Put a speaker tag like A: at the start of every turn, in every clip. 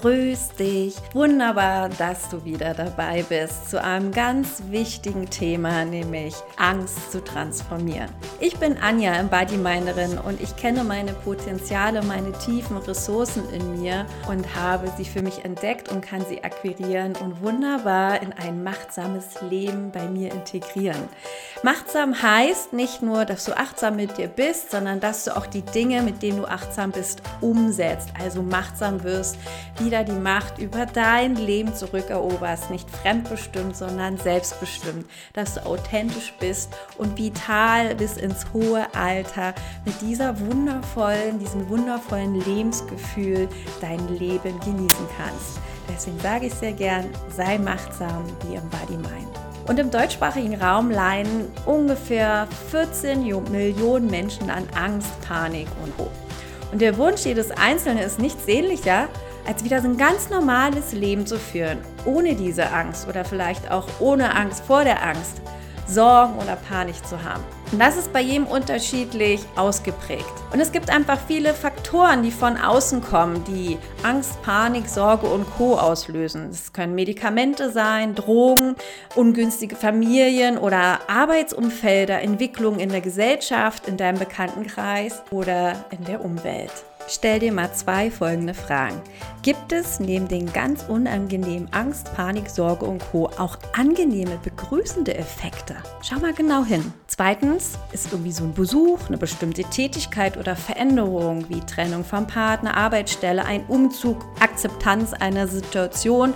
A: grüß dich. Wunderbar, dass du wieder dabei bist zu einem ganz wichtigen Thema, nämlich Angst zu transformieren. Ich bin Anja, Embodiminerin und ich kenne meine Potenziale, meine tiefen Ressourcen in mir und habe sie für mich entdeckt und kann sie akquirieren und wunderbar in ein machtsames Leben bei mir integrieren. Machtsam heißt nicht nur, dass du achtsam mit dir bist, sondern dass du auch die Dinge, mit denen du achtsam bist, umsetzt. Also machtsam wirst, wieder die Macht über dein Leben zurückeroberst. Nicht fremdbestimmt, sondern selbstbestimmt. Dass du authentisch bist und vital bis ins hohe Alter mit dieser wundervollen, diesem wundervollen Lebensgefühl dein Leben genießen kannst. Deswegen sage ich sehr gern, sei machtsam wie im Body Mind. Und im deutschsprachigen Raum leiden ungefähr 14 Millionen Menschen an Angst, Panik und Hoch. Und der Wunsch jedes Einzelnen ist nichts sehnlicher, als wieder so ein ganz normales Leben zu führen, ohne diese Angst oder vielleicht auch ohne Angst vor der Angst, Sorgen oder Panik zu haben. Und das ist bei jedem unterschiedlich ausgeprägt. Und es gibt einfach viele Faktoren, die von außen kommen, die Angst, Panik, Sorge und Co auslösen. Es können Medikamente sein, Drogen, ungünstige Familien oder Arbeitsumfelder, Entwicklungen in der Gesellschaft, in deinem Bekanntenkreis oder in der Umwelt. Stell dir mal zwei folgende Fragen. Gibt es neben den ganz unangenehmen Angst, Panik, Sorge und Co. auch angenehme, begrüßende Effekte? Schau mal genau hin. Zweitens ist irgendwie so ein Besuch, eine bestimmte Tätigkeit oder Veränderung wie Trennung vom Partner, Arbeitsstelle, ein Umzug, Akzeptanz einer Situation,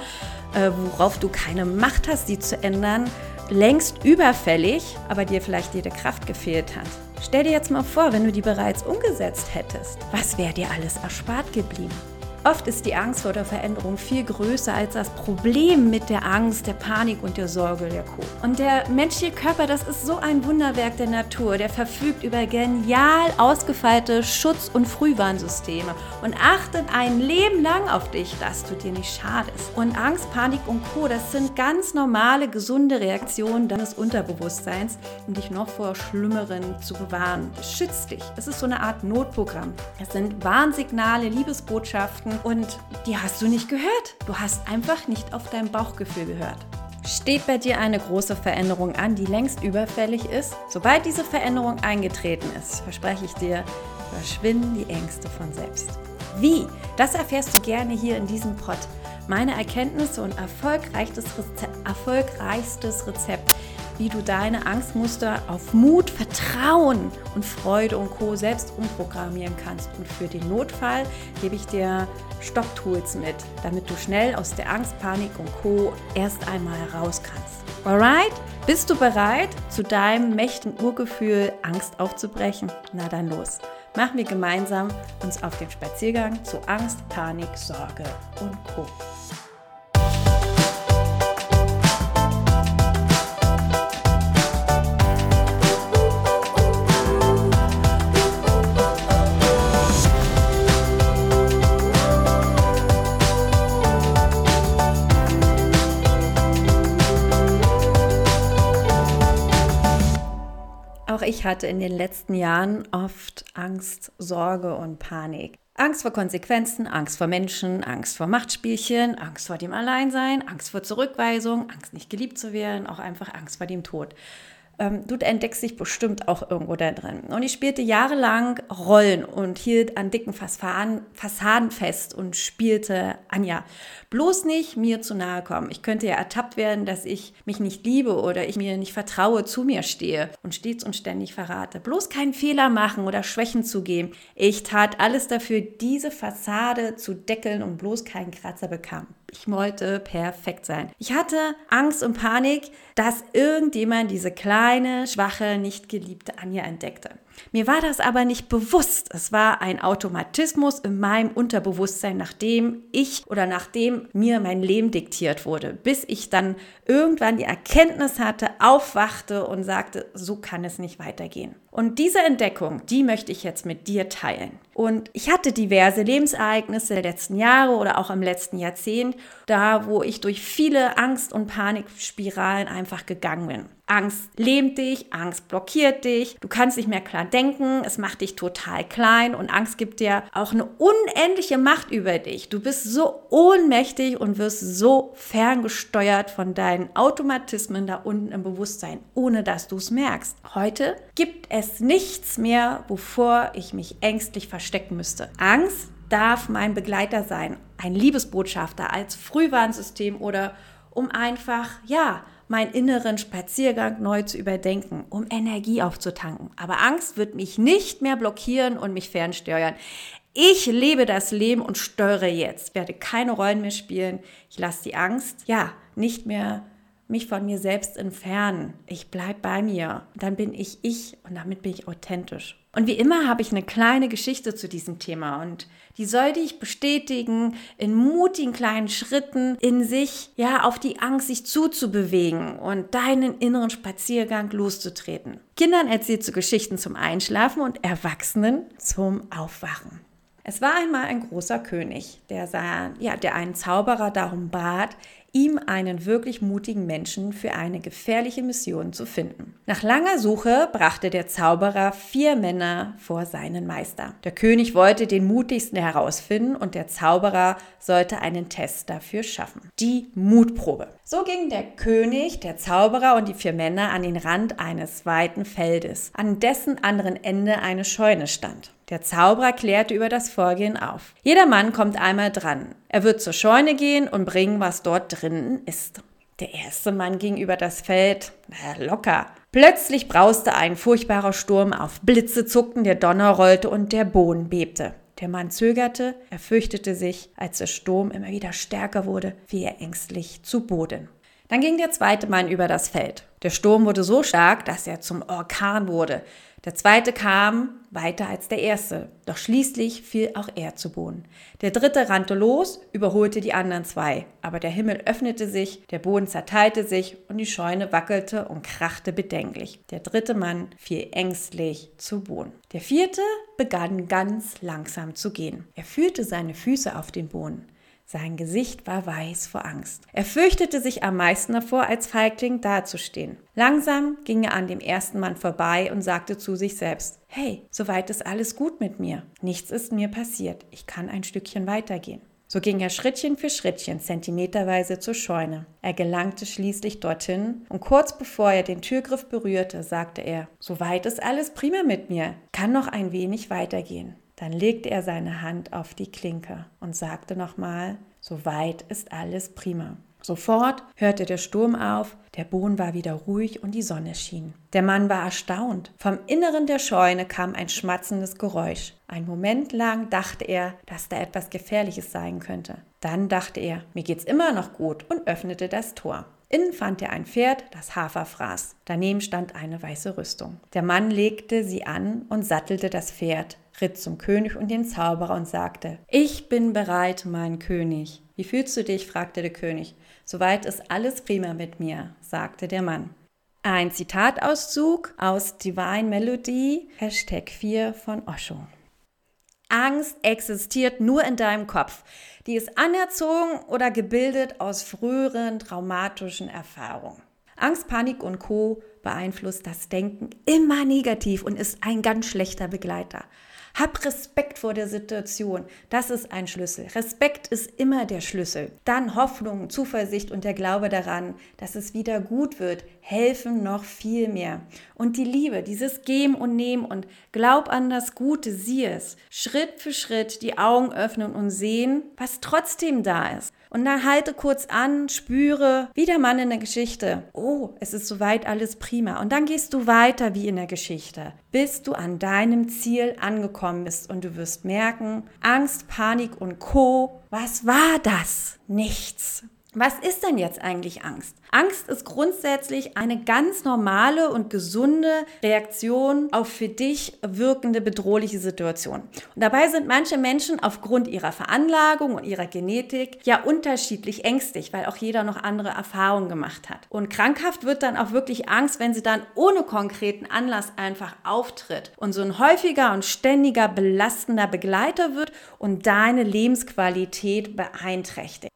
A: äh, worauf du keine Macht hast, sie zu ändern, längst überfällig, aber dir vielleicht jede Kraft gefehlt hat. Stell dir jetzt mal vor, wenn du die bereits umgesetzt hättest, was wäre dir alles erspart geblieben? Oft ist die Angst vor der Veränderung viel größer als das Problem mit der Angst, der Panik und der Sorge der Co. Und der menschliche Körper, das ist so ein Wunderwerk der Natur. Der verfügt über genial ausgefeilte Schutz- und Frühwarnsysteme und achtet ein Leben lang auf dich, dass du dir nicht schadest. Und Angst, Panik und Co., das sind ganz normale, gesunde Reaktionen deines Unterbewusstseins, um dich noch vor Schlimmeren zu bewahren. Es schützt dich. Es ist so eine Art Notprogramm. Es sind Warnsignale, Liebesbotschaften, und die hast du nicht gehört. Du hast einfach nicht auf dein Bauchgefühl gehört. Steht bei dir eine große Veränderung an, die längst überfällig ist? Sobald diese Veränderung eingetreten ist, verspreche ich dir, verschwinden die Ängste von selbst. Wie? Das erfährst du gerne hier in diesem Pod. Meine Erkenntnisse und erfolgreichstes Rezept, erfolgreichstes Rezept wie du deine Angstmuster auf Mut, Vertrauen und Freude und Co. selbst umprogrammieren kannst. Und für den Notfall gebe ich dir Stopptools mit, damit du schnell aus der Angst, Panik und Co. erst einmal raus kannst. Alright? Bist du bereit, zu deinem mächtigen Urgefühl Angst aufzubrechen? Na dann los. Machen wir gemeinsam uns auf den Spaziergang zu Angst, Panik, Sorge und Co. Auch ich hatte in den letzten Jahren oft Angst, Sorge und Panik. Angst vor Konsequenzen, Angst vor Menschen, Angst vor Machtspielchen, Angst vor dem Alleinsein, Angst vor Zurückweisung, Angst nicht geliebt zu werden, auch einfach Angst vor dem Tod ähm, du entdeckst dich bestimmt auch irgendwo da drin. Und ich spielte jahrelang Rollen und hielt an dicken Fassaden, fest und spielte Anja. Bloß nicht mir zu nahe kommen. Ich könnte ja ertappt werden, dass ich mich nicht liebe oder ich mir nicht vertraue, zu mir stehe und stets und ständig verrate. Bloß keinen Fehler machen oder Schwächen zugeben. Ich tat alles dafür, diese Fassade zu deckeln und bloß keinen Kratzer bekam. Ich wollte perfekt sein. Ich hatte Angst und Panik, dass irgendjemand diese kleine, schwache, nicht geliebte Anja entdeckte. Mir war das aber nicht bewusst. Es war ein Automatismus in meinem Unterbewusstsein, nachdem ich oder nachdem mir mein Leben diktiert wurde, bis ich dann irgendwann die Erkenntnis hatte, aufwachte und sagte, so kann es nicht weitergehen. Und diese Entdeckung, die möchte ich jetzt mit dir teilen. Und ich hatte diverse Lebensereignisse der letzten Jahre oder auch im letzten Jahrzehnt, da wo ich durch viele Angst- und Panikspiralen einfach gegangen bin. Angst lähmt dich, Angst blockiert dich, du kannst nicht mehr klar denken, es macht dich total klein und Angst gibt dir auch eine unendliche Macht über dich. Du bist so ohnmächtig und wirst so ferngesteuert von deinen Automatismen da unten im Bewusstsein, ohne dass du es merkst. Heute gibt es nichts mehr, wovor ich mich ängstlich verstecken müsste. Angst darf mein Begleiter sein, ein Liebesbotschafter als Frühwarnsystem oder um einfach, ja, meinen inneren Spaziergang neu zu überdenken, um Energie aufzutanken. Aber Angst wird mich nicht mehr blockieren und mich fernsteuern. Ich lebe das Leben und steuere jetzt, werde keine Rollen mehr spielen. Ich lasse die Angst, ja, nicht mehr mich von mir selbst entfernen. Ich bleibe bei mir. Dann bin ich ich und damit bin ich authentisch. Und wie immer habe ich eine kleine Geschichte zu diesem Thema und die soll dich bestätigen, in mutigen kleinen Schritten in sich, ja, auf die Angst sich zuzubewegen und deinen inneren Spaziergang loszutreten. Kindern erzählst du Geschichten zum Einschlafen und Erwachsenen zum Aufwachen. Es war einmal ein großer König, der, sah, ja, der einen Zauberer darum bat, ihm einen wirklich mutigen Menschen für eine gefährliche Mission zu finden. Nach langer Suche brachte der Zauberer vier Männer vor seinen Meister. Der König wollte den mutigsten herausfinden und der Zauberer sollte einen Test dafür schaffen. Die Mutprobe. So ging der König, der Zauberer und die vier Männer an den Rand eines weiten Feldes, an dessen anderen Ende eine Scheune stand. Der Zauberer klärte über das Vorgehen auf. Jeder Mann kommt einmal dran. Er wird zur Scheune gehen und bringen, was dort drinnen ist. Der erste Mann ging über das Feld, na, locker. Plötzlich brauste ein furchtbarer Sturm auf, Blitze zuckten, der Donner rollte und der Boden bebte. Der Mann zögerte, er fürchtete sich, als der Sturm immer wieder stärker wurde, fiel er ängstlich zu Boden. Dann ging der zweite Mann über das Feld. Der Sturm wurde so stark, dass er zum Orkan wurde. Der zweite kam weiter als der erste, doch schließlich fiel auch er zu Boden. Der dritte rannte los, überholte die anderen zwei, aber der Himmel öffnete sich, der Boden zerteilte sich und die Scheune wackelte und krachte bedenklich. Der dritte Mann fiel ängstlich zu Boden. Der vierte begann ganz langsam zu gehen. Er fühlte seine Füße auf den Boden. Sein Gesicht war weiß vor Angst. Er fürchtete sich am meisten davor, als Feigling dazustehen. Langsam ging er an dem ersten Mann vorbei und sagte zu sich selbst, Hey, soweit ist alles gut mit mir. Nichts ist mir passiert. Ich kann ein Stückchen weitergehen. So ging er Schrittchen für Schrittchen zentimeterweise zur Scheune. Er gelangte schließlich dorthin und kurz bevor er den Türgriff berührte, sagte er, Soweit ist alles prima mit mir, kann noch ein wenig weitergehen. Dann legte er seine Hand auf die Klinke und sagte nochmal, soweit ist alles prima. Sofort hörte der Sturm auf, der Boden war wieder ruhig und die Sonne schien. Der Mann war erstaunt. Vom Inneren der Scheune kam ein schmatzendes Geräusch. Ein Moment lang dachte er, dass da etwas Gefährliches sein könnte. Dann dachte er, mir geht's immer noch gut und öffnete das Tor. Innen fand er ein Pferd, das Hafer fraß. Daneben stand eine weiße Rüstung. Der Mann legte sie an und sattelte das Pferd ritt zum König und den Zauberer und sagte, Ich bin bereit, mein König. Wie fühlst du dich? fragte der König. Soweit ist alles prima mit mir, sagte der Mann. Ein Zitatauszug aus Divine Melody, Hashtag 4 von Osho. Angst existiert nur in deinem Kopf. Die ist anerzogen oder gebildet aus früheren traumatischen Erfahrungen. Angst, Panik und Co beeinflusst das Denken immer negativ und ist ein ganz schlechter Begleiter. Hab Respekt vor der Situation. Das ist ein Schlüssel. Respekt ist immer der Schlüssel. Dann Hoffnung, Zuversicht und der Glaube daran, dass es wieder gut wird, helfen noch viel mehr. Und die Liebe, dieses Geben und Nehmen und glaub an das Gute, sieh es. Schritt für Schritt die Augen öffnen und sehen, was trotzdem da ist. Und dann halte kurz an, spüre, wie der Mann in der Geschichte. Oh, es ist soweit alles prima. Und dann gehst du weiter wie in der Geschichte, bis du an deinem Ziel angekommen bist und du wirst merken, Angst, Panik und Co. Was war das? Nichts. Was ist denn jetzt eigentlich Angst? Angst ist grundsätzlich eine ganz normale und gesunde Reaktion auf für dich wirkende bedrohliche Situation. Und dabei sind manche Menschen aufgrund ihrer Veranlagung und ihrer Genetik ja unterschiedlich ängstlich, weil auch jeder noch andere Erfahrungen gemacht hat. Und krankhaft wird dann auch wirklich Angst, wenn sie dann ohne konkreten Anlass einfach auftritt und so ein häufiger und ständiger belastender Begleiter wird und deine Lebensqualität beeinträchtigt.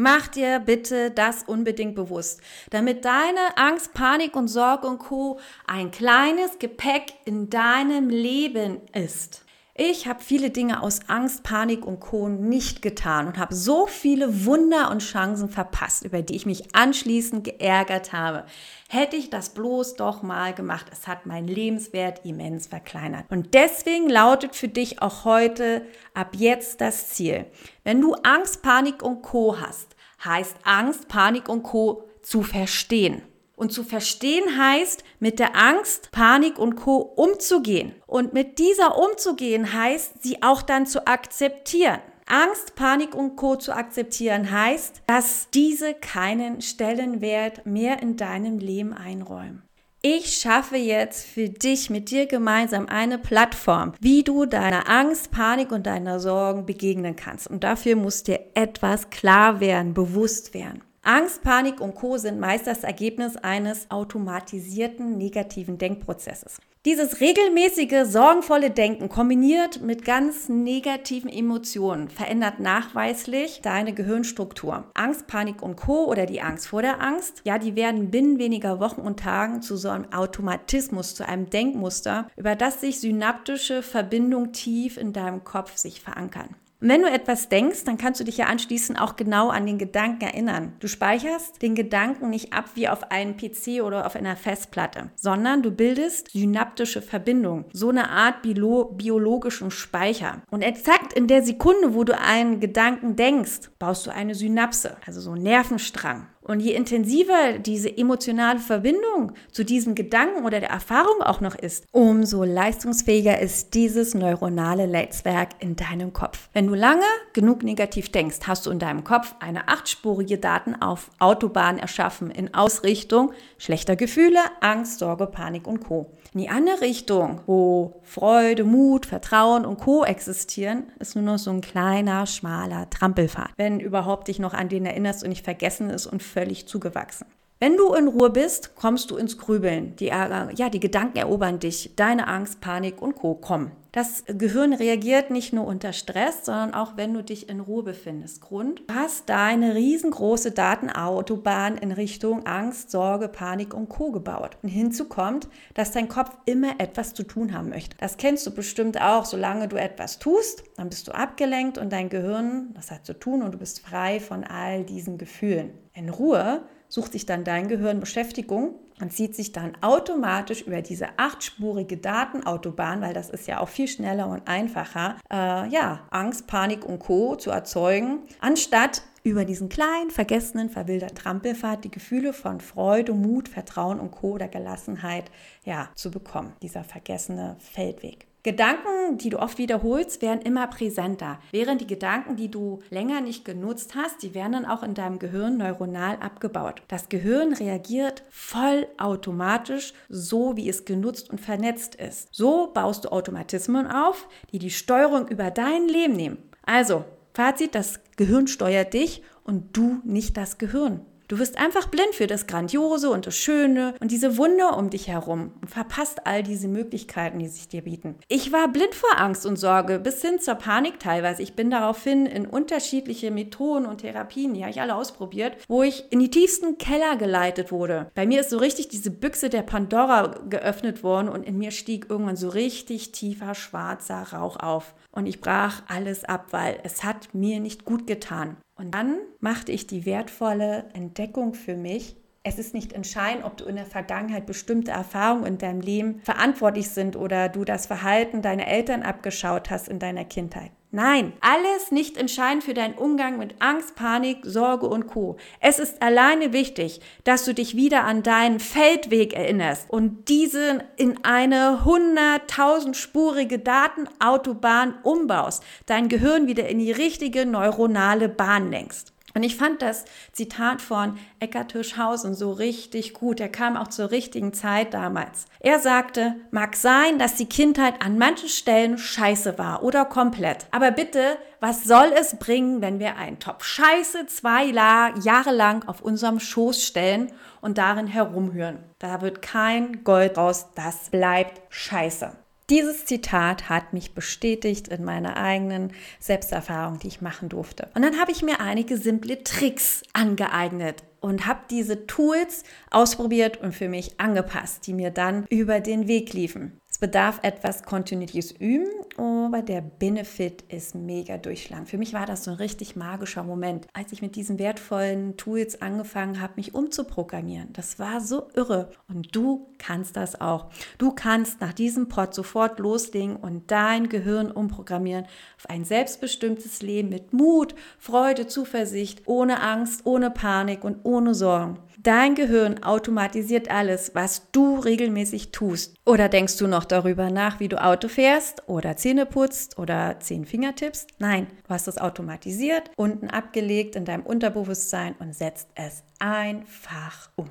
A: Mach dir bitte das unbedingt bewusst, damit deine Angst, Panik und Sorge und Co. ein kleines Gepäck in deinem Leben ist. Ich habe viele Dinge aus Angst, Panik und Co. nicht getan und habe so viele Wunder und Chancen verpasst, über die ich mich anschließend geärgert habe. Hätte ich das bloß doch mal gemacht. Es hat meinen Lebenswert immens verkleinert. Und deswegen lautet für dich auch heute ab jetzt das Ziel. Wenn du Angst, Panik und Co. hast, heißt Angst, Panik und Co. zu verstehen. Und zu verstehen heißt, mit der Angst, Panik und Co. umzugehen. Und mit dieser umzugehen heißt, sie auch dann zu akzeptieren. Angst, Panik und Co. zu akzeptieren heißt, dass diese keinen Stellenwert mehr in deinem Leben einräumen. Ich schaffe jetzt für dich mit dir gemeinsam eine Plattform, wie du deiner Angst, Panik und deiner Sorgen begegnen kannst. Und dafür muss dir etwas klar werden, bewusst werden. Angst, Panik und Co sind meist das Ergebnis eines automatisierten negativen Denkprozesses. Dieses regelmäßige, sorgenvolle Denken kombiniert mit ganz negativen Emotionen verändert nachweislich deine Gehirnstruktur. Angst, Panik und Co. oder die Angst vor der Angst, ja, die werden binnen weniger Wochen und Tagen zu so einem Automatismus, zu einem Denkmuster, über das sich synaptische Verbindungen tief in deinem Kopf sich verankern. Und wenn du etwas denkst, dann kannst du dich ja anschließend auch genau an den Gedanken erinnern. Du speicherst den Gedanken nicht ab wie auf einem PC oder auf einer Festplatte, sondern du bildest synaptische Verbindungen, so eine Art bio biologischen Speicher. Und exakt in der Sekunde, wo du einen Gedanken denkst, baust du eine Synapse, also so einen Nervenstrang. Und je intensiver diese emotionale Verbindung zu diesem Gedanken oder der Erfahrung auch noch ist, umso leistungsfähiger ist dieses neuronale Netzwerk in deinem Kopf. Wenn du lange genug negativ denkst, hast du in deinem Kopf eine achtspurige Daten auf Autobahn erschaffen in Ausrichtung schlechter Gefühle, Angst, Sorge, Panik und Co. In die andere Richtung, wo Freude, Mut, Vertrauen und Co. existieren, ist nur noch so ein kleiner, schmaler Trampelpfad. Wenn überhaupt dich noch an den erinnerst und nicht vergessen ist und völlig zugewachsen. Wenn du in Ruhe bist, kommst du ins Grübeln. Die, ja, die Gedanken erobern dich. Deine Angst, Panik und Co. kommen. Das Gehirn reagiert nicht nur unter Stress, sondern auch wenn du dich in Ruhe befindest. Grund, du hast deine riesengroße Datenautobahn in Richtung Angst, Sorge, Panik und Co. gebaut. Und hinzu kommt, dass dein Kopf immer etwas zu tun haben möchte. Das kennst du bestimmt auch. Solange du etwas tust, dann bist du abgelenkt und dein Gehirn, das hat zu tun und du bist frei von all diesen Gefühlen. In Ruhe sucht sich dann dein Gehirn Beschäftigung und zieht sich dann automatisch über diese achtspurige Datenautobahn, weil das ist ja auch viel schneller und einfacher, äh, ja, Angst, Panik und Co. zu erzeugen, anstatt über diesen kleinen, vergessenen, verwilderten Trampelpfad die Gefühle von Freude, Mut, Vertrauen und Co. oder Gelassenheit ja, zu bekommen. Dieser vergessene Feldweg. Gedanken, die du oft wiederholst, werden immer präsenter, während die Gedanken, die du länger nicht genutzt hast, die werden dann auch in deinem Gehirn neuronal abgebaut. Das Gehirn reagiert vollautomatisch, so wie es genutzt und vernetzt ist. So baust du Automatismen auf, die die Steuerung über dein Leben nehmen. Also, Fazit, das Gehirn steuert dich und du nicht das Gehirn. Du wirst einfach blind für das Grandiose und das Schöne und diese Wunder um dich herum und verpasst all diese Möglichkeiten, die sich dir bieten. Ich war blind vor Angst und Sorge bis hin zur Panik teilweise. Ich bin daraufhin in unterschiedliche Methoden und Therapien, die habe ich alle ausprobiert, wo ich in die tiefsten Keller geleitet wurde. Bei mir ist so richtig diese Büchse der Pandora geöffnet worden und in mir stieg irgendwann so richtig tiefer schwarzer Rauch auf. Und ich brach alles ab, weil es hat mir nicht gut getan. Und dann machte ich die wertvolle Entdeckung für mich. Es ist nicht entscheidend, ob du in der Vergangenheit bestimmte Erfahrungen in deinem Leben verantwortlich sind oder du das Verhalten deiner Eltern abgeschaut hast in deiner Kindheit. Nein, alles nicht entscheidend für deinen Umgang mit Angst, Panik, Sorge und Co. Es ist alleine wichtig, dass du dich wieder an deinen Feldweg erinnerst und diesen in eine hunderttausendspurige Datenautobahn umbaust, dein Gehirn wieder in die richtige neuronale Bahn lenkst. Und ich fand das Zitat von Eckhard Hirschhausen so richtig gut. Er kam auch zur richtigen Zeit damals. Er sagte, mag sein, dass die Kindheit an manchen Stellen scheiße war oder komplett. Aber bitte, was soll es bringen, wenn wir einen Topf Scheiße zwei Jahre lang auf unserem Schoß stellen und darin herumhören? Da wird kein Gold raus, das bleibt Scheiße. Dieses Zitat hat mich bestätigt in meiner eigenen Selbsterfahrung, die ich machen durfte. Und dann habe ich mir einige simple Tricks angeeignet und habe diese Tools ausprobiert und für mich angepasst, die mir dann über den Weg liefen. Es bedarf etwas kontinuierliches Üben, aber der Benefit ist mega durchschlagend. Für mich war das so ein richtig magischer Moment, als ich mit diesen wertvollen Tools angefangen habe, mich umzuprogrammieren. Das war so irre. Und du kannst das auch. Du kannst nach diesem Pod sofort loslegen und dein Gehirn umprogrammieren auf ein selbstbestimmtes Leben mit Mut, Freude, Zuversicht, ohne Angst, ohne Panik und ohne Sorgen. Dein Gehirn automatisiert alles, was du regelmäßig tust. Oder denkst du noch darüber nach, wie du Auto fährst oder Zähne putzt oder zehn Finger tippst? Nein, du hast es automatisiert, unten abgelegt in deinem Unterbewusstsein und setzt es einfach um.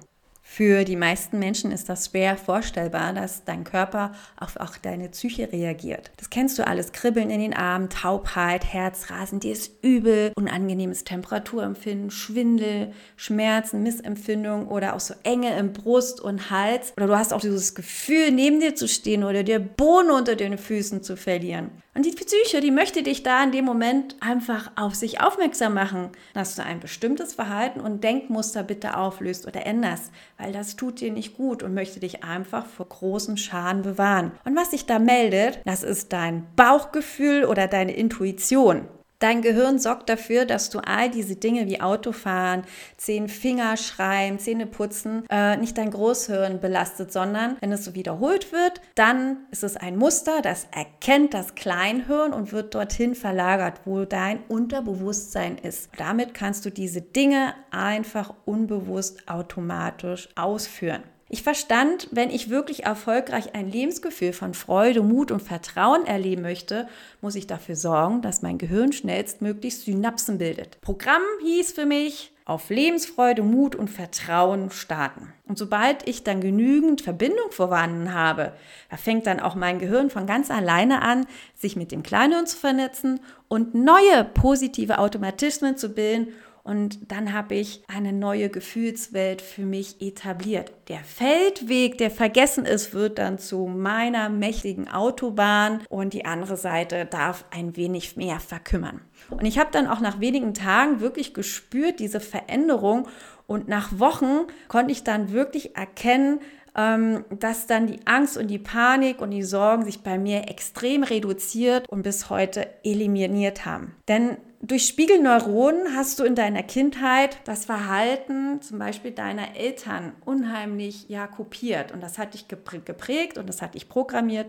A: Für die meisten Menschen ist das schwer vorstellbar, dass dein Körper auf auch deine Psyche reagiert. Das kennst du alles. Kribbeln in den Armen, Taubheit, Herzrasen, dir ist übel, unangenehmes Temperaturempfinden, Schwindel, Schmerzen, Missempfindung oder auch so Enge im Brust und Hals. Oder du hast auch dieses Gefühl, neben dir zu stehen oder dir Bohnen unter den Füßen zu verlieren. Und die Psyche, die möchte dich da in dem Moment einfach auf sich aufmerksam machen, dass du ein bestimmtes Verhalten und Denkmuster bitte auflöst oder änderst, weil das tut dir nicht gut und möchte dich einfach vor großen Schaden bewahren. Und was sich da meldet, das ist dein Bauchgefühl oder deine Intuition. Dein Gehirn sorgt dafür, dass du all diese Dinge wie Autofahren, zehn Finger schreien, Zähne putzen, äh, nicht dein Großhirn belastet, sondern wenn es so wiederholt wird, dann ist es ein Muster, das erkennt das Kleinhirn und wird dorthin verlagert, wo dein Unterbewusstsein ist. Damit kannst du diese Dinge einfach unbewusst automatisch ausführen. Ich verstand, wenn ich wirklich erfolgreich ein Lebensgefühl von Freude, Mut und Vertrauen erleben möchte, muss ich dafür sorgen, dass mein Gehirn schnellstmöglich Synapsen bildet. Programm hieß für mich, auf Lebensfreude, Mut und Vertrauen starten. Und sobald ich dann genügend Verbindung vorhanden habe, da fängt dann auch mein Gehirn von ganz alleine an, sich mit dem Kleinhirn zu vernetzen und neue positive Automatismen zu bilden und dann habe ich eine neue Gefühlswelt für mich etabliert. Der Feldweg, der vergessen ist, wird dann zu meiner mächtigen Autobahn und die andere Seite darf ein wenig mehr verkümmern. Und ich habe dann auch nach wenigen Tagen wirklich gespürt, diese Veränderung. Und nach Wochen konnte ich dann wirklich erkennen, ähm, dass dann die Angst und die Panik und die Sorgen sich bei mir extrem reduziert und bis heute eliminiert haben. Denn durch Spiegelneuronen hast du in deiner Kindheit das Verhalten zum Beispiel deiner Eltern unheimlich ja kopiert. Und das hat dich geprägt und das hat dich programmiert.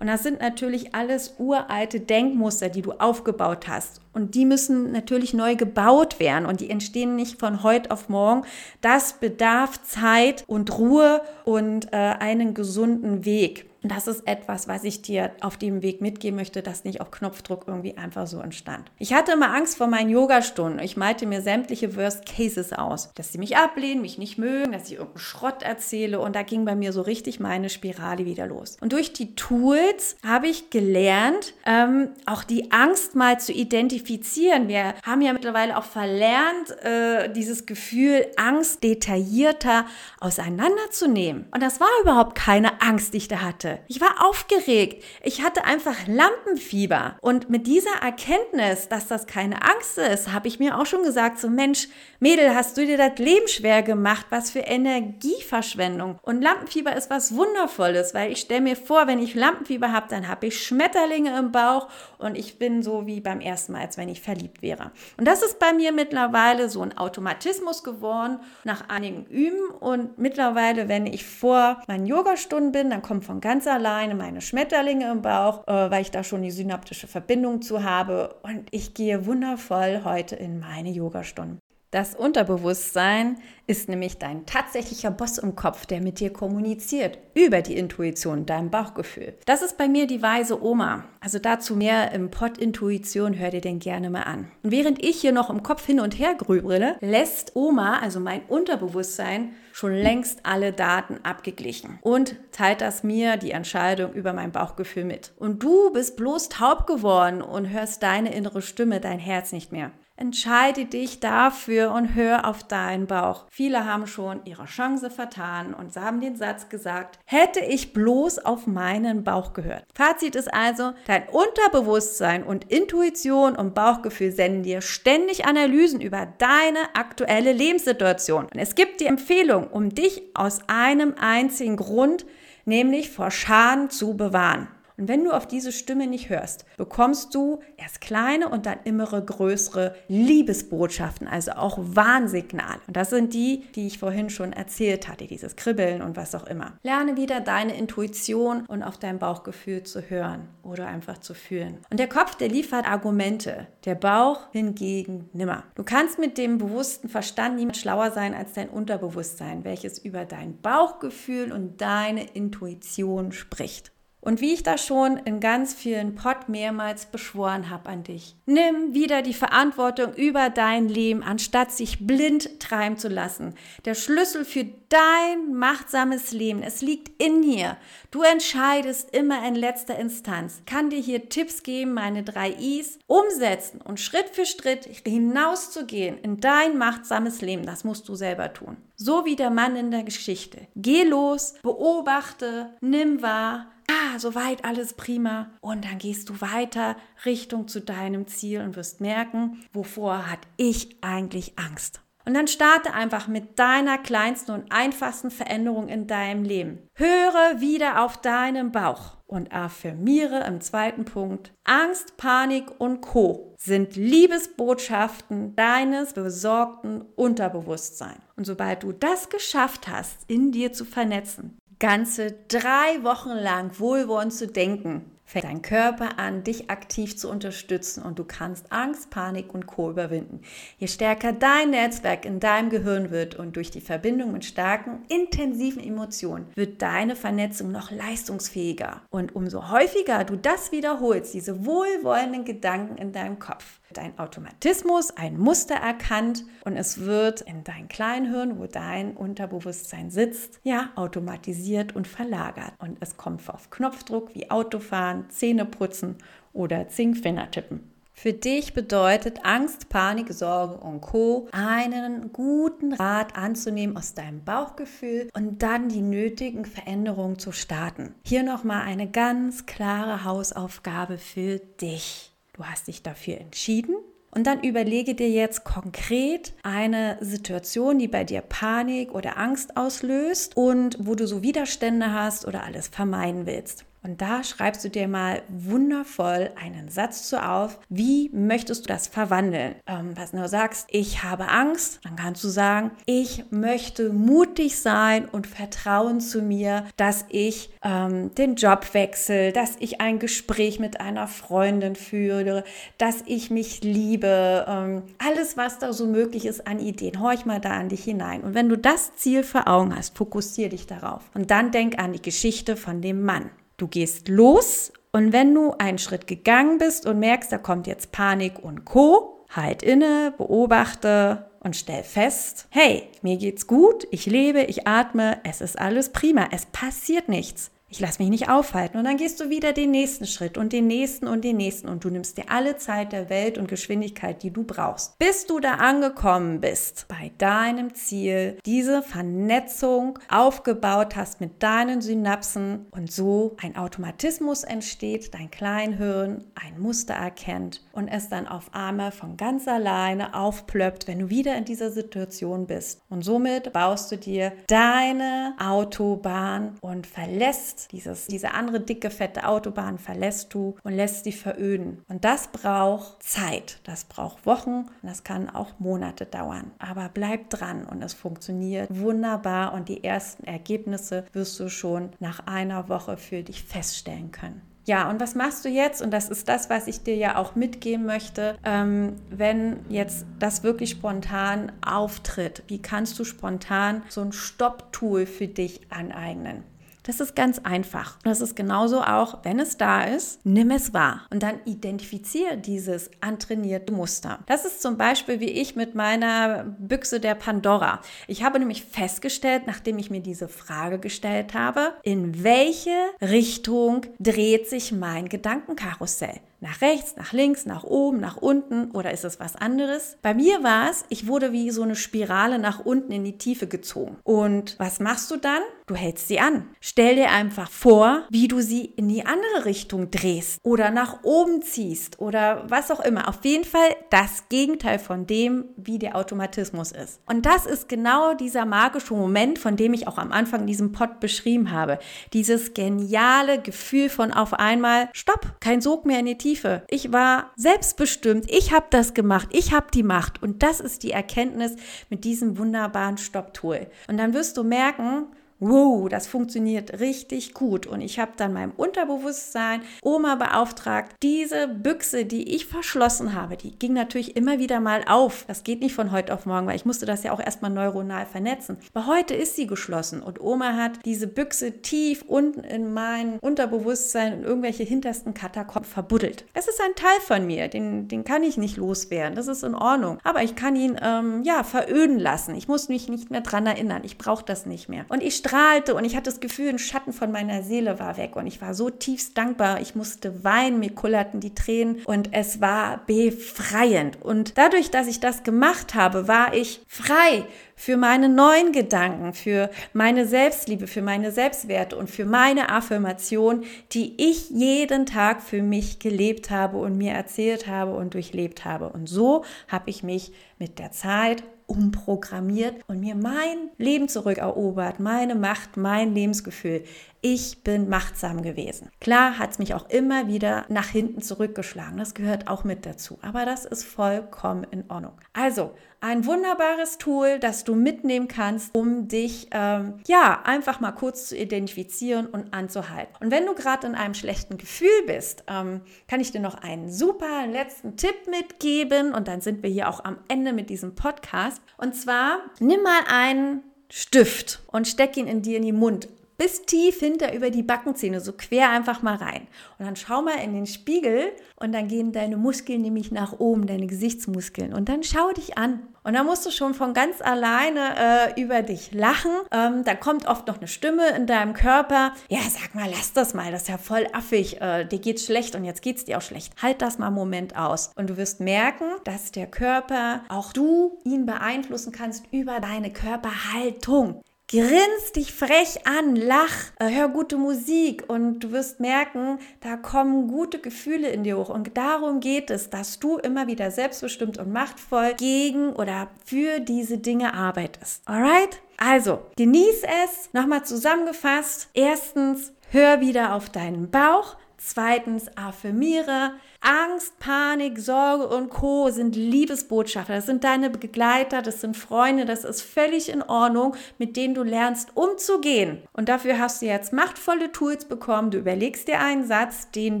A: Und das sind natürlich alles uralte Denkmuster, die du aufgebaut hast. Und die müssen natürlich neu gebaut werden. Und die entstehen nicht von heute auf morgen. Das bedarf Zeit und Ruhe und äh, einen gesunden Weg das ist etwas, was ich dir auf dem Weg mitgeben möchte, das nicht auf Knopfdruck irgendwie einfach so entstand. Ich hatte immer Angst vor meinen Yogastunden. Ich malte mir sämtliche Worst Cases aus, dass sie mich ablehnen, mich nicht mögen, dass ich irgendeinen Schrott erzähle und da ging bei mir so richtig meine Spirale wieder los. Und durch die Tools habe ich gelernt, ähm, auch die Angst mal zu identifizieren. Wir haben ja mittlerweile auch verlernt, äh, dieses Gefühl Angst detaillierter auseinanderzunehmen. Und das war überhaupt keine Angst, die ich da hatte. Ich war aufgeregt. Ich hatte einfach Lampenfieber. Und mit dieser Erkenntnis, dass das keine Angst ist, habe ich mir auch schon gesagt, so Mensch, Mädel, hast du dir das Leben schwer gemacht? Was für Energieverschwendung. Und Lampenfieber ist was Wundervolles, weil ich stelle mir vor, wenn ich Lampenfieber habe, dann habe ich Schmetterlinge im Bauch und ich bin so wie beim ersten Mal, als wenn ich verliebt wäre. Und das ist bei mir mittlerweile so ein Automatismus geworden, nach einigen Üben. Und mittlerweile, wenn ich vor meinen Yogastunden bin, dann kommt von ganz ganz alleine meine Schmetterlinge im Bauch, äh, weil ich da schon die synaptische Verbindung zu habe. Und ich gehe wundervoll heute in meine Yogastunden. Das Unterbewusstsein ist nämlich dein tatsächlicher Boss im Kopf, der mit dir kommuniziert über die Intuition, dein Bauchgefühl. Das ist bei mir die weise Oma. Also dazu mehr im Pod Intuition, hör dir den gerne mal an. Und während ich hier noch im Kopf hin und her grübele, lässt Oma, also mein Unterbewusstsein, schon längst alle Daten abgeglichen und teilt das mir die Entscheidung über mein Bauchgefühl mit. Und du bist bloß taub geworden und hörst deine innere Stimme, dein Herz nicht mehr. Entscheide dich dafür und hör auf deinen Bauch. Viele haben schon ihre Chance vertan und haben den Satz gesagt, hätte ich bloß auf meinen Bauch gehört. Fazit ist also, dein Unterbewusstsein und Intuition und Bauchgefühl senden dir ständig Analysen über deine aktuelle Lebenssituation. Und es gibt die Empfehlung, um dich aus einem einzigen Grund, nämlich vor Schaden zu bewahren. Und wenn du auf diese Stimme nicht hörst, bekommst du erst kleine und dann immer größere Liebesbotschaften, also auch Warnsignale. Und das sind die, die ich vorhin schon erzählt hatte, dieses Kribbeln und was auch immer. Lerne wieder deine Intuition und auf dein Bauchgefühl zu hören oder einfach zu fühlen. Und der Kopf, der liefert Argumente, der Bauch hingegen nimmer. Du kannst mit dem bewussten Verstand niemand schlauer sein als dein Unterbewusstsein, welches über dein Bauchgefühl und deine Intuition spricht. Und wie ich das schon in ganz vielen Pod mehrmals beschworen habe an dich. Nimm wieder die Verantwortung über dein Leben, anstatt sich blind treiben zu lassen. Der Schlüssel für dein machtsames Leben, es liegt in dir. Du entscheidest immer in letzter Instanz. Kann dir hier Tipps geben, meine drei Is, umsetzen und Schritt für Schritt hinauszugehen in dein machtsames Leben. Das musst du selber tun. So wie der Mann in der Geschichte. Geh los, beobachte, nimm wahr, ah, soweit alles prima. Und dann gehst du weiter Richtung zu deinem Ziel und wirst merken, wovor hat ich eigentlich Angst. Und dann starte einfach mit deiner kleinsten und einfachsten Veränderung in deinem Leben. Höre wieder auf deinen Bauch und affirmiere im zweiten Punkt, Angst, Panik und Co sind Liebesbotschaften deines besorgten Unterbewusstseins. Und sobald du das geschafft hast, in dir zu vernetzen, ganze drei Wochen lang wohlwollend zu denken, fängt dein Körper an, dich aktiv zu unterstützen und du kannst Angst, Panik und Co. überwinden. Je stärker dein Netzwerk in deinem Gehirn wird und durch die Verbindung mit starken, intensiven Emotionen wird deine Vernetzung noch leistungsfähiger. Und umso häufiger du das wiederholst, diese wohlwollenden Gedanken in deinem Kopf, ein Automatismus, ein Muster erkannt und es wird in dein Kleinhirn, wo dein Unterbewusstsein sitzt, ja, automatisiert und verlagert. Und es kommt auf Knopfdruck wie Autofahren, Zähne putzen oder Zinkfinger tippen. Für dich bedeutet Angst, Panik, Sorge und Co. einen guten Rat anzunehmen aus deinem Bauchgefühl und dann die nötigen Veränderungen zu starten. Hier nochmal eine ganz klare Hausaufgabe für dich. Du hast dich dafür entschieden. Und dann überlege dir jetzt konkret eine Situation, die bei dir Panik oder Angst auslöst und wo du so Widerstände hast oder alles vermeiden willst. Und da schreibst du dir mal wundervoll einen Satz zu auf. Wie möchtest du das verwandeln? Ähm, was du sagst, ich habe Angst, dann kannst du sagen, ich möchte mutig sein und vertrauen zu mir, dass ich ähm, den Job wechsle, dass ich ein Gespräch mit einer Freundin führe, dass ich mich liebe. Ähm, alles, was da so möglich ist an Ideen, horch mal da an dich hinein. Und wenn du das Ziel vor Augen hast, fokussiere dich darauf. Und dann denk an die Geschichte von dem Mann. Du gehst los und wenn du einen Schritt gegangen bist und merkst, da kommt jetzt Panik und Co, halt inne, beobachte und stell fest, hey, mir geht's gut, ich lebe, ich atme, es ist alles prima, es passiert nichts ich lasse mich nicht aufhalten. Und dann gehst du wieder den nächsten Schritt und den nächsten und den nächsten und du nimmst dir alle Zeit der Welt und Geschwindigkeit, die du brauchst, bis du da angekommen bist bei deinem Ziel, diese Vernetzung aufgebaut hast mit deinen Synapsen und so ein Automatismus entsteht, dein Kleinhirn ein Muster erkennt und es dann auf einmal von ganz alleine aufplöppt, wenn du wieder in dieser Situation bist. Und somit baust du dir deine Autobahn und verlässt dieses, diese andere dicke, fette Autobahn verlässt du und lässt sie veröden. Und das braucht Zeit. Das braucht Wochen und das kann auch Monate dauern. Aber bleib dran und es funktioniert wunderbar und die ersten Ergebnisse wirst du schon nach einer Woche für dich feststellen können. Ja, und was machst du jetzt? Und das ist das, was ich dir ja auch mitgeben möchte, ähm, wenn jetzt das wirklich spontan auftritt. Wie kannst du spontan so ein Stopp-Tool für dich aneignen? Das ist ganz einfach. Das ist genauso auch, wenn es da ist, nimm es wahr und dann identifiziere dieses antrainierte Muster. Das ist zum Beispiel wie ich mit meiner Büchse der Pandora. Ich habe nämlich festgestellt, nachdem ich mir diese Frage gestellt habe, in welche Richtung dreht sich mein Gedankenkarussell? Nach rechts, nach links, nach oben, nach unten oder ist es was anderes? Bei mir war es, ich wurde wie so eine Spirale nach unten in die Tiefe gezogen. Und was machst du dann? Du hältst sie an. Stell dir einfach vor, wie du sie in die andere Richtung drehst oder nach oben ziehst oder was auch immer. Auf jeden Fall das Gegenteil von dem, wie der Automatismus ist. Und das ist genau dieser magische Moment, von dem ich auch am Anfang in diesem Pod beschrieben habe. Dieses geniale Gefühl von auf einmal, stopp, kein Sog mehr in die Tiefe Tiefe. Ich war selbstbestimmt. Ich habe das gemacht. Ich habe die Macht. Und das ist die Erkenntnis mit diesem wunderbaren Stopptool. Und dann wirst du merken, wow, das funktioniert richtig gut. Und ich habe dann meinem Unterbewusstsein Oma beauftragt, diese Büchse, die ich verschlossen habe, die ging natürlich immer wieder mal auf. Das geht nicht von heute auf morgen, weil ich musste das ja auch erstmal neuronal vernetzen. Aber heute ist sie geschlossen und Oma hat diese Büchse tief unten in mein Unterbewusstsein in irgendwelche hintersten Katakomben verbuddelt. Es ist ein Teil von mir, den, den kann ich nicht loswerden. Das ist in Ordnung. Aber ich kann ihn, ähm, ja, veröden lassen. Ich muss mich nicht mehr dran erinnern. Ich brauche das nicht mehr. Und ich strahlte und ich hatte das Gefühl, ein Schatten von meiner Seele war weg und ich war so tiefst dankbar. Ich musste weinen, mir kullerten die Tränen und es war befreiend. Und dadurch, dass ich das gemacht habe, war ich frei für meine neuen Gedanken, für meine Selbstliebe, für meine Selbstwerte und für meine Affirmation, die ich jeden Tag für mich gelebt habe und mir erzählt habe und durchlebt habe. Und so habe ich mich mit der Zeit umprogrammiert und mir mein Leben zurückerobert, meine Macht, mein Lebensgefühl. Ich bin machtsam gewesen. Klar hat es mich auch immer wieder nach hinten zurückgeschlagen. Das gehört auch mit dazu. Aber das ist vollkommen in Ordnung. Also, ein wunderbares Tool, das du mitnehmen kannst, um dich ähm, ja einfach mal kurz zu identifizieren und anzuhalten. Und wenn du gerade in einem schlechten Gefühl bist, ähm, kann ich dir noch einen super letzten Tipp mitgeben und dann sind wir hier auch am Ende mit diesem Podcast. Und zwar nimm mal einen Stift und steck ihn in dir in den Mund bis tief hinter über die Backenzähne, so quer einfach mal rein. Und dann schau mal in den Spiegel und dann gehen deine Muskeln nämlich nach oben, deine Gesichtsmuskeln. Und dann schau dich an. Und dann musst du schon von ganz alleine äh, über dich lachen. Ähm, da kommt oft noch eine Stimme in deinem Körper. Ja, sag mal, lass das mal, das ist ja voll affig. Äh, dir geht's schlecht und jetzt geht's dir auch schlecht. Halt das mal einen Moment aus. Und du wirst merken, dass der Körper, auch du ihn beeinflussen kannst über deine Körperhaltung. Grins dich frech an, lach, äh, hör gute Musik und du wirst merken, da kommen gute Gefühle in dir hoch. Und darum geht es, dass du immer wieder selbstbestimmt und machtvoll gegen oder für diese Dinge arbeitest. Alright? Also, genieß es. Nochmal zusammengefasst. Erstens, hör wieder auf deinen Bauch. Zweitens, affirmiere. Angst, Panik, Sorge und Co. sind Liebesbotschafter. Das sind deine Begleiter, das sind Freunde. Das ist völlig in Ordnung, mit denen du lernst umzugehen. Und dafür hast du jetzt machtvolle Tools bekommen. Du überlegst dir einen Satz, den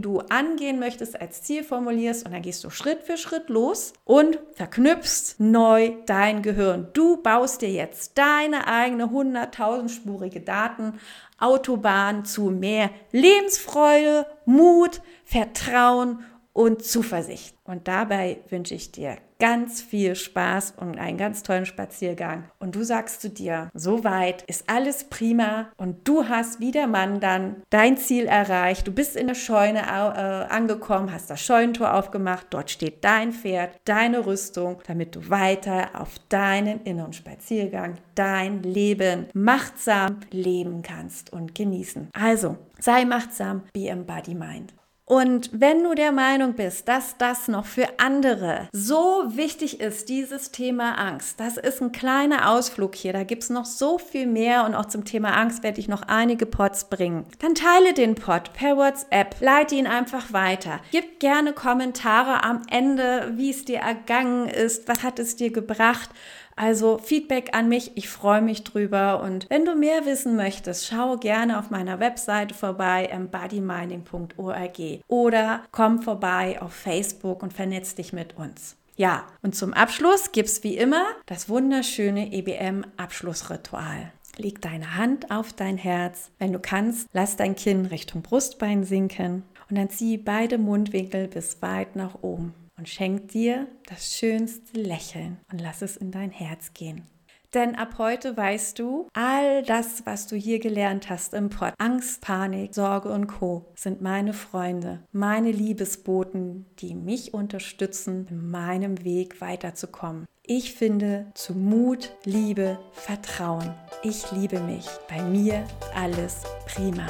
A: du angehen möchtest, als Ziel formulierst und dann gehst du Schritt für Schritt los und verknüpfst neu dein Gehirn. Du baust dir jetzt deine eigene 100.000-spurige Daten Autobahn zu mehr Lebensfreude, Mut, Vertrauen und Zuversicht. Und dabei wünsche ich dir ganz viel Spaß und einen ganz tollen Spaziergang. Und du sagst zu dir, soweit ist alles prima und du hast wie der Mann dann dein Ziel erreicht. Du bist in der Scheune äh, angekommen, hast das Scheunentor aufgemacht. Dort steht dein Pferd, deine Rüstung, damit du weiter auf deinen inneren Spaziergang, dein Leben machtsam leben kannst und genießen. Also, sei machtsam, be embody mind. Und wenn du der Meinung bist, dass das noch für andere so wichtig ist, dieses Thema Angst, das ist ein kleiner Ausflug hier, da gibt es noch so viel mehr und auch zum Thema Angst werde ich noch einige Pods bringen, dann teile den Pod per WhatsApp, leite ihn einfach weiter. Gib gerne Kommentare am Ende, wie es dir ergangen ist, was hat es dir gebracht Also Feedback an mich, ich freue mich drüber. Und wenn du mehr wissen möchtest, schau gerne auf meiner Webseite vorbei, embodyminding.org oder komm vorbei auf Facebook und vernetz dich mit uns. Ja, und zum Abschluss gibt es wie immer das wunderschöne EBM-Abschlussritual. Leg deine Hand auf dein Herz. Wenn du kannst, lass dein Kinn Richtung Brustbein sinken und dann zieh beide Mundwinkel bis weit nach oben und schenk dir das schönste Lächeln und lass es in dein Herz gehen. Denn ab heute weißt du, all das, was du hier gelernt hast im Pott, Angst, Panik, Sorge und Co., sind meine Freunde, meine Liebesboten, die mich unterstützen, in meinem Weg weiterzukommen. Ich finde zu Mut, Liebe, Vertrauen. Ich liebe mich. Bei mir alles prima.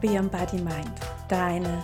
A: Be Body Mind. Deine